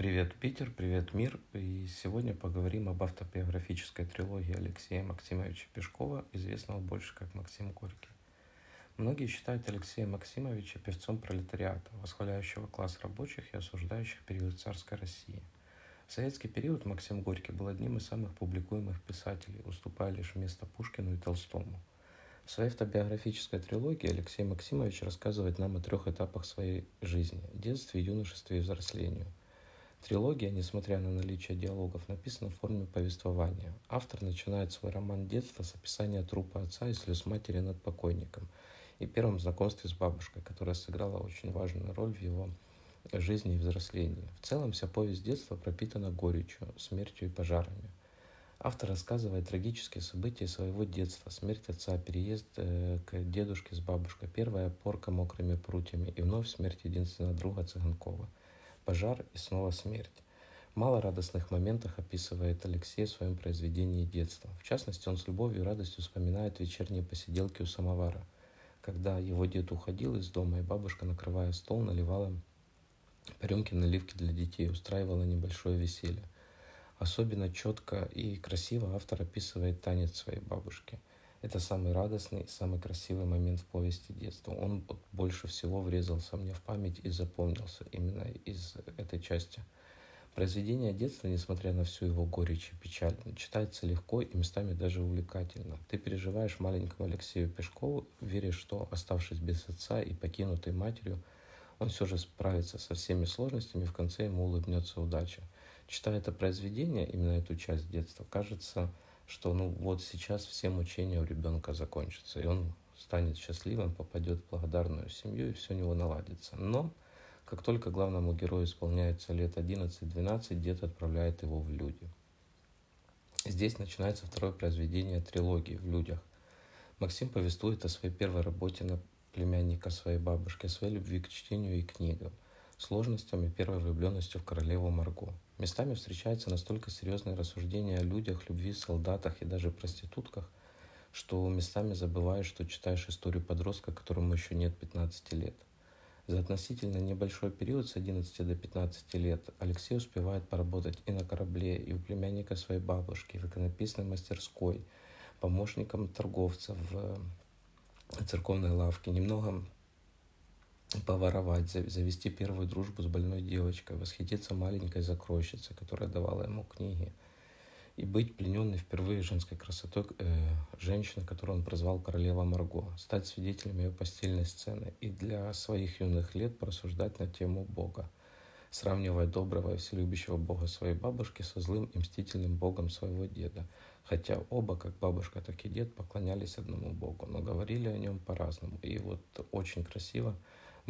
Привет, Питер, привет, мир. И сегодня поговорим об автобиографической трилогии Алексея Максимовича Пешкова, известного больше как Максим Горький. Многие считают Алексея Максимовича певцом пролетариата, восхваляющего класс рабочих и осуждающих период царской России. В советский период Максим Горький был одним из самых публикуемых писателей, уступая лишь место Пушкину и Толстому. В своей автобиографической трилогии Алексей Максимович рассказывает нам о трех этапах своей жизни – детстве, юношестве и взрослению – Трилогия, несмотря на наличие диалогов, написана в форме повествования. Автор начинает свой роман детства с описания трупа отца и слез матери над покойником и первом знакомстве с бабушкой, которая сыграла очень важную роль в его жизни и взрослении. В целом вся повесть детства пропитана горечью, смертью и пожарами. Автор рассказывает трагические события своего детства, смерть отца, переезд э, к дедушке с бабушкой, первая порка мокрыми прутьями и вновь смерть единственного друга Цыганкова – пожар и снова смерть. Мало радостных моментов описывает Алексей в своем произведении детства. В частности, он с любовью и радостью вспоминает вечерние посиделки у самовара, когда его дед уходил из дома, и бабушка, накрывая стол, наливала по рюмке наливки для детей, устраивала небольшое веселье. Особенно четко и красиво автор описывает танец своей бабушки – это самый радостный, самый красивый момент в повести детства. Он больше всего врезался мне в память и запомнился именно из этой части. Произведение детства, несмотря на всю его горечь и печаль, читается легко и местами даже увлекательно. Ты переживаешь маленькому Алексею Пешкову, веришь, что, оставшись без отца и покинутой матерью, он все же справится со всеми сложностями, и в конце ему улыбнется удача. Читая это произведение, именно эту часть детства, кажется, что ну вот сейчас все мучения у ребенка закончатся, и он станет счастливым, попадет в благодарную семью, и все у него наладится. Но как только главному герою исполняется лет 11-12, дед отправляет его в люди. Здесь начинается второе произведение трилогии «В людях». Максим повествует о своей первой работе на племянника своей бабушки, о своей любви к чтению и книгам, сложностями первой влюбленности в королеву Марго. Местами встречаются настолько серьезные рассуждения о людях, любви, солдатах и даже проститутках, что местами забываешь, что читаешь историю подростка, которому еще нет 15 лет. За относительно небольшой период с 11 до 15 лет Алексей успевает поработать и на корабле, и у племянника своей бабушки, в иконописной мастерской, помощником торговца в церковной лавке, немного поворовать, завести первую дружбу с больной девочкой, восхититься маленькой закройщицей, которая давала ему книги, и быть плененной впервые женской красотой э, женщины, которую он прозвал королева Марго, стать свидетелем ее постельной сцены и для своих юных лет порассуждать на тему Бога, сравнивая доброго и вселюбящего Бога своей бабушки со злым и мстительным Богом своего деда, хотя оба, как бабушка, так и дед, поклонялись одному Богу, но говорили о нем по-разному. И вот очень красиво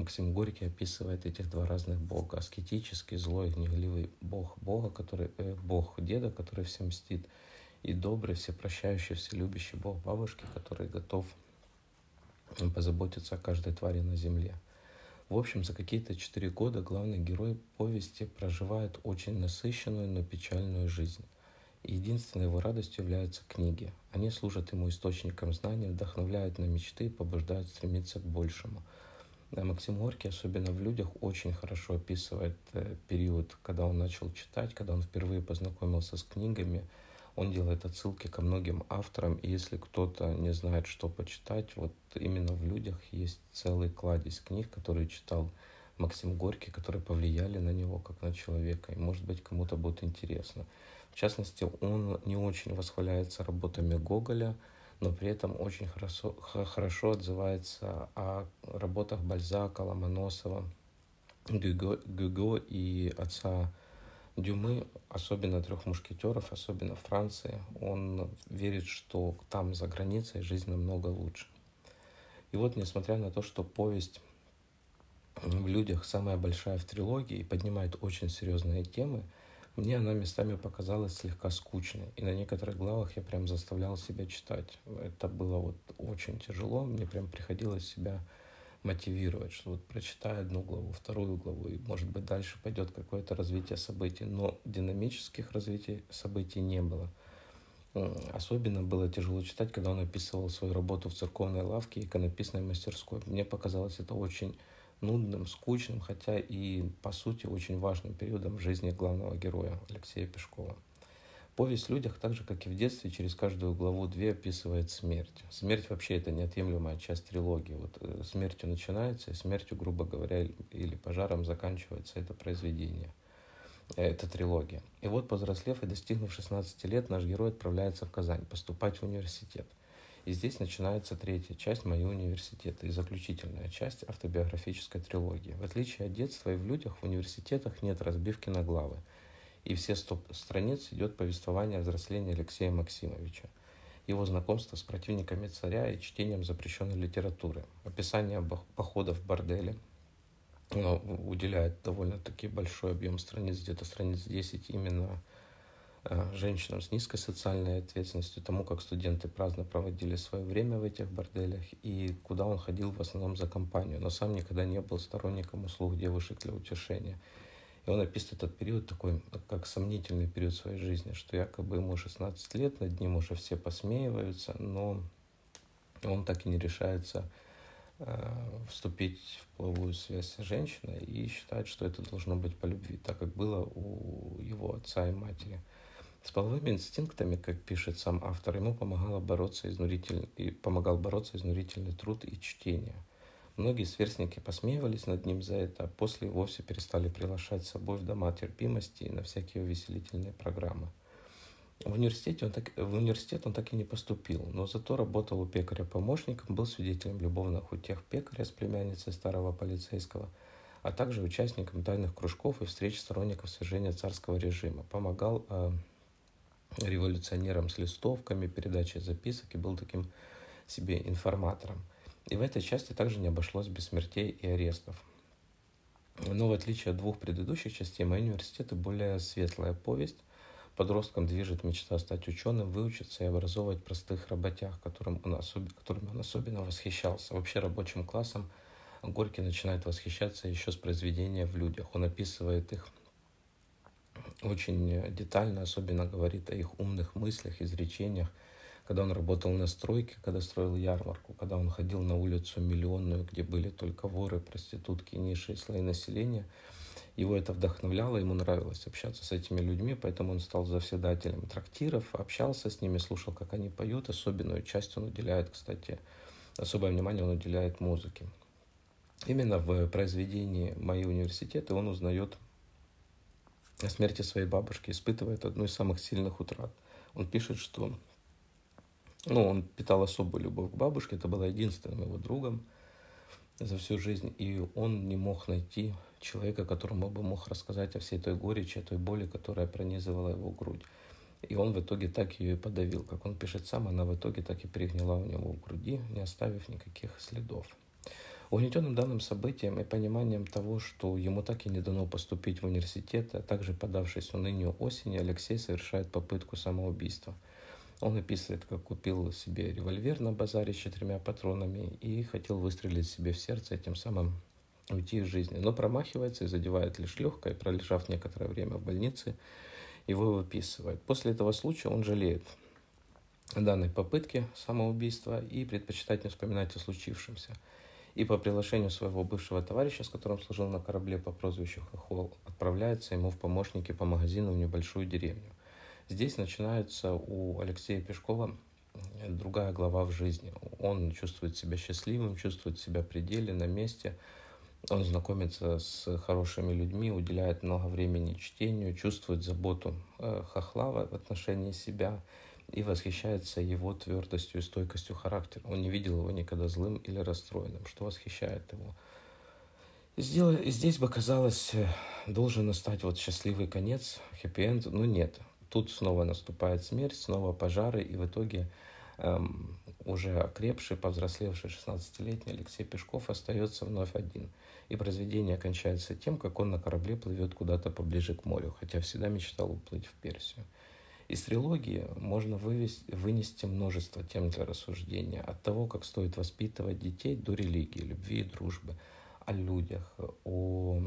Максим Горький описывает этих два разных бога. Аскетический, злой, гневливый бог Бога, который, э, бог деда, который всем мстит, и добрый, всепрощающий, вселюбящий бог бабушки, который готов позаботиться о каждой твари на земле. В общем, за какие-то четыре года главный герой повести проживает очень насыщенную, но печальную жизнь. И единственной его радостью являются книги. Они служат ему источником знаний, вдохновляют на мечты и побуждают стремиться к большему – да, Максим Горький, особенно в людях, очень хорошо описывает э, период, когда он начал читать, когда он впервые познакомился с книгами. Он делает отсылки ко многим авторам, и если кто-то не знает, что почитать, вот именно в людях есть целый кладезь книг, которые читал Максим Горький, которые повлияли на него как на человека, и может быть кому-то будет интересно. В частности, он не очень восхваляется работами Гоголя, но при этом очень хорошо, хорошо отзывается о работах Бальзака, Ломоносова, Гюго, и отца Дюмы, особенно трех мушкетеров, особенно в Франции. Он верит, что там за границей жизнь намного лучше. И вот, несмотря на то, что повесть в людях самая большая в трилогии и поднимает очень серьезные темы – мне она местами показалась слегка скучной, и на некоторых главах я прям заставлял себя читать. Это было вот очень тяжело, мне прям приходилось себя мотивировать, что вот прочитай одну главу, вторую главу, и может быть дальше пойдет какое-то развитие событий, но динамических развитий событий не было. Особенно было тяжело читать, когда он описывал свою работу в церковной лавке и иконописной мастерской. Мне показалось это очень нудным, скучным, хотя и, по сути, очень важным периодом в жизни главного героя Алексея Пешкова. Повесть в людях, так же, как и в детстве, через каждую главу две описывает смерть. Смерть вообще это неотъемлемая часть трилогии. Вот э, смертью начинается, и смертью, грубо говоря, или пожаром заканчивается это произведение. Э, это трилогия. И вот, повзрослев и достигнув 16 лет, наш герой отправляется в Казань поступать в университет. И здесь начинается третья часть моего университета и заключительная часть автобиографической трилогии. В отличие от детства и в людях, в университетах нет разбивки на главы. И все сто страниц идет повествование о взрослении Алексея Максимовича, его знакомство с противниками царя и чтением запрещенной литературы, описание походов в борделе, оно уделяет довольно-таки большой объем страниц, где-то страниц 10 именно женщинам с низкой социальной ответственностью, тому, как студенты праздно проводили свое время в этих борделях и куда он ходил в основном за компанию, но сам никогда не был сторонником услуг девушек для утешения. И он описывает этот период такой, как сомнительный период своей жизни, что якобы ему 16 лет, над ним уже все посмеиваются, но он так и не решается э, вступить в половую связь с женщиной и считает, что это должно быть по любви, так как было у его отца и матери. С половыми инстинктами, как пишет сам автор, ему помогало бороться изнурительный, и помогал бороться изнурительный труд и чтение. Многие сверстники посмеивались над ним за это, а после вовсе перестали приглашать с собой в дома терпимости и на всякие увеселительные программы. В, университете он так, в университет он так и не поступил, но зато работал у пекаря помощником, был свидетелем любовных утех пекаря с племянницей старого полицейского – а также участником тайных кружков и встреч сторонников свержения царского режима. Помогал э, революционером с листовками, передачей записок и был таким себе информатором. И в этой части также не обошлось без смертей и арестов. Но в отличие от двух предыдущих частей, «Мой университет» более светлая повесть. Подросткам движет мечта стать ученым, выучиться и образовывать простых работяг, которым он, особ... которым он особенно восхищался. Вообще рабочим классом Горький начинает восхищаться еще с произведения в людях. Он описывает их очень детально, особенно говорит о их умных мыслях, изречениях, когда он работал на стройке, когда строил ярмарку, когда он ходил на улицу Миллионную, где были только воры, проститутки, низшие слои населения, его это вдохновляло, ему нравилось общаться с этими людьми, поэтому он стал завседателем трактиров, общался с ними, слушал, как они поют. Особенную часть он уделяет, кстати, особое внимание он уделяет музыке. Именно в произведении «Мои университеты» он узнает о смерти своей бабушки испытывает одну из самых сильных утрат. Он пишет, что ну, он питал особую любовь к бабушке, это была единственным его другом за всю жизнь, и он не мог найти человека, которому бы мог рассказать о всей той горечи, о той боли, которая пронизывала его грудь. И он в итоге так ее и подавил. Как он пишет сам, она в итоге так и перегнила у него в груди, не оставив никаких следов. Угнетенным данным событием и пониманием того, что ему так и не дано поступить в университет, а также подавшись унынию осени, Алексей совершает попытку самоубийства. Он описывает, как купил себе револьвер на базаре с четырьмя патронами и хотел выстрелить себе в сердце, тем самым уйти из жизни. Но промахивается и задевает лишь легкое, пролежав некоторое время в больнице, его выписывает. После этого случая он жалеет данной попытки самоубийства и предпочитает не вспоминать о случившемся – и по приглашению своего бывшего товарища, с которым служил на корабле по прозвищу Хохол, отправляется ему в помощники по магазину в небольшую деревню. Здесь начинается у Алексея Пешкова другая глава в жизни. Он чувствует себя счастливым, чувствует себя при на месте. Он знакомится с хорошими людьми, уделяет много времени чтению, чувствует заботу э, хохла в отношении себя – и восхищается его твердостью и стойкостью характера. Он не видел его никогда злым или расстроенным, что восхищает его. И здесь бы, казалось, э, должен настать вот счастливый конец, хэппи-энд, но нет. Тут снова наступает смерть, снова пожары, и в итоге эм, уже окрепший, повзрослевший 16-летний Алексей Пешков остается вновь один. И произведение кончается тем, как он на корабле плывет куда-то поближе к морю, хотя всегда мечтал уплыть в Персию. Из трилогии можно вывести, вынести множество тем для рассуждения. От того, как стоит воспитывать детей, до религии, любви и дружбы, о людях, о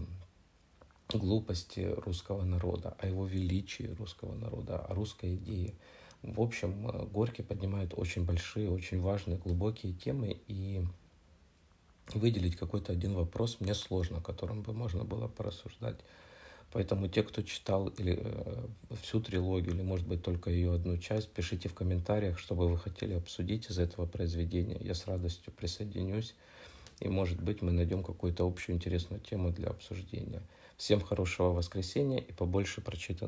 глупости русского народа, о его величии русского народа, о русской идее. В общем, Горький поднимает очень большие, очень важные, глубокие темы, и выделить какой-то один вопрос мне сложно, о котором бы можно было порассуждать. Поэтому те, кто читал или э, всю трилогию, или, может быть, только ее одну часть, пишите в комментариях, что бы вы хотели обсудить из этого произведения. Я с радостью присоединюсь, и, может быть, мы найдем какую-то общую интересную тему для обсуждения. Всем хорошего воскресенья и побольше прочитанного.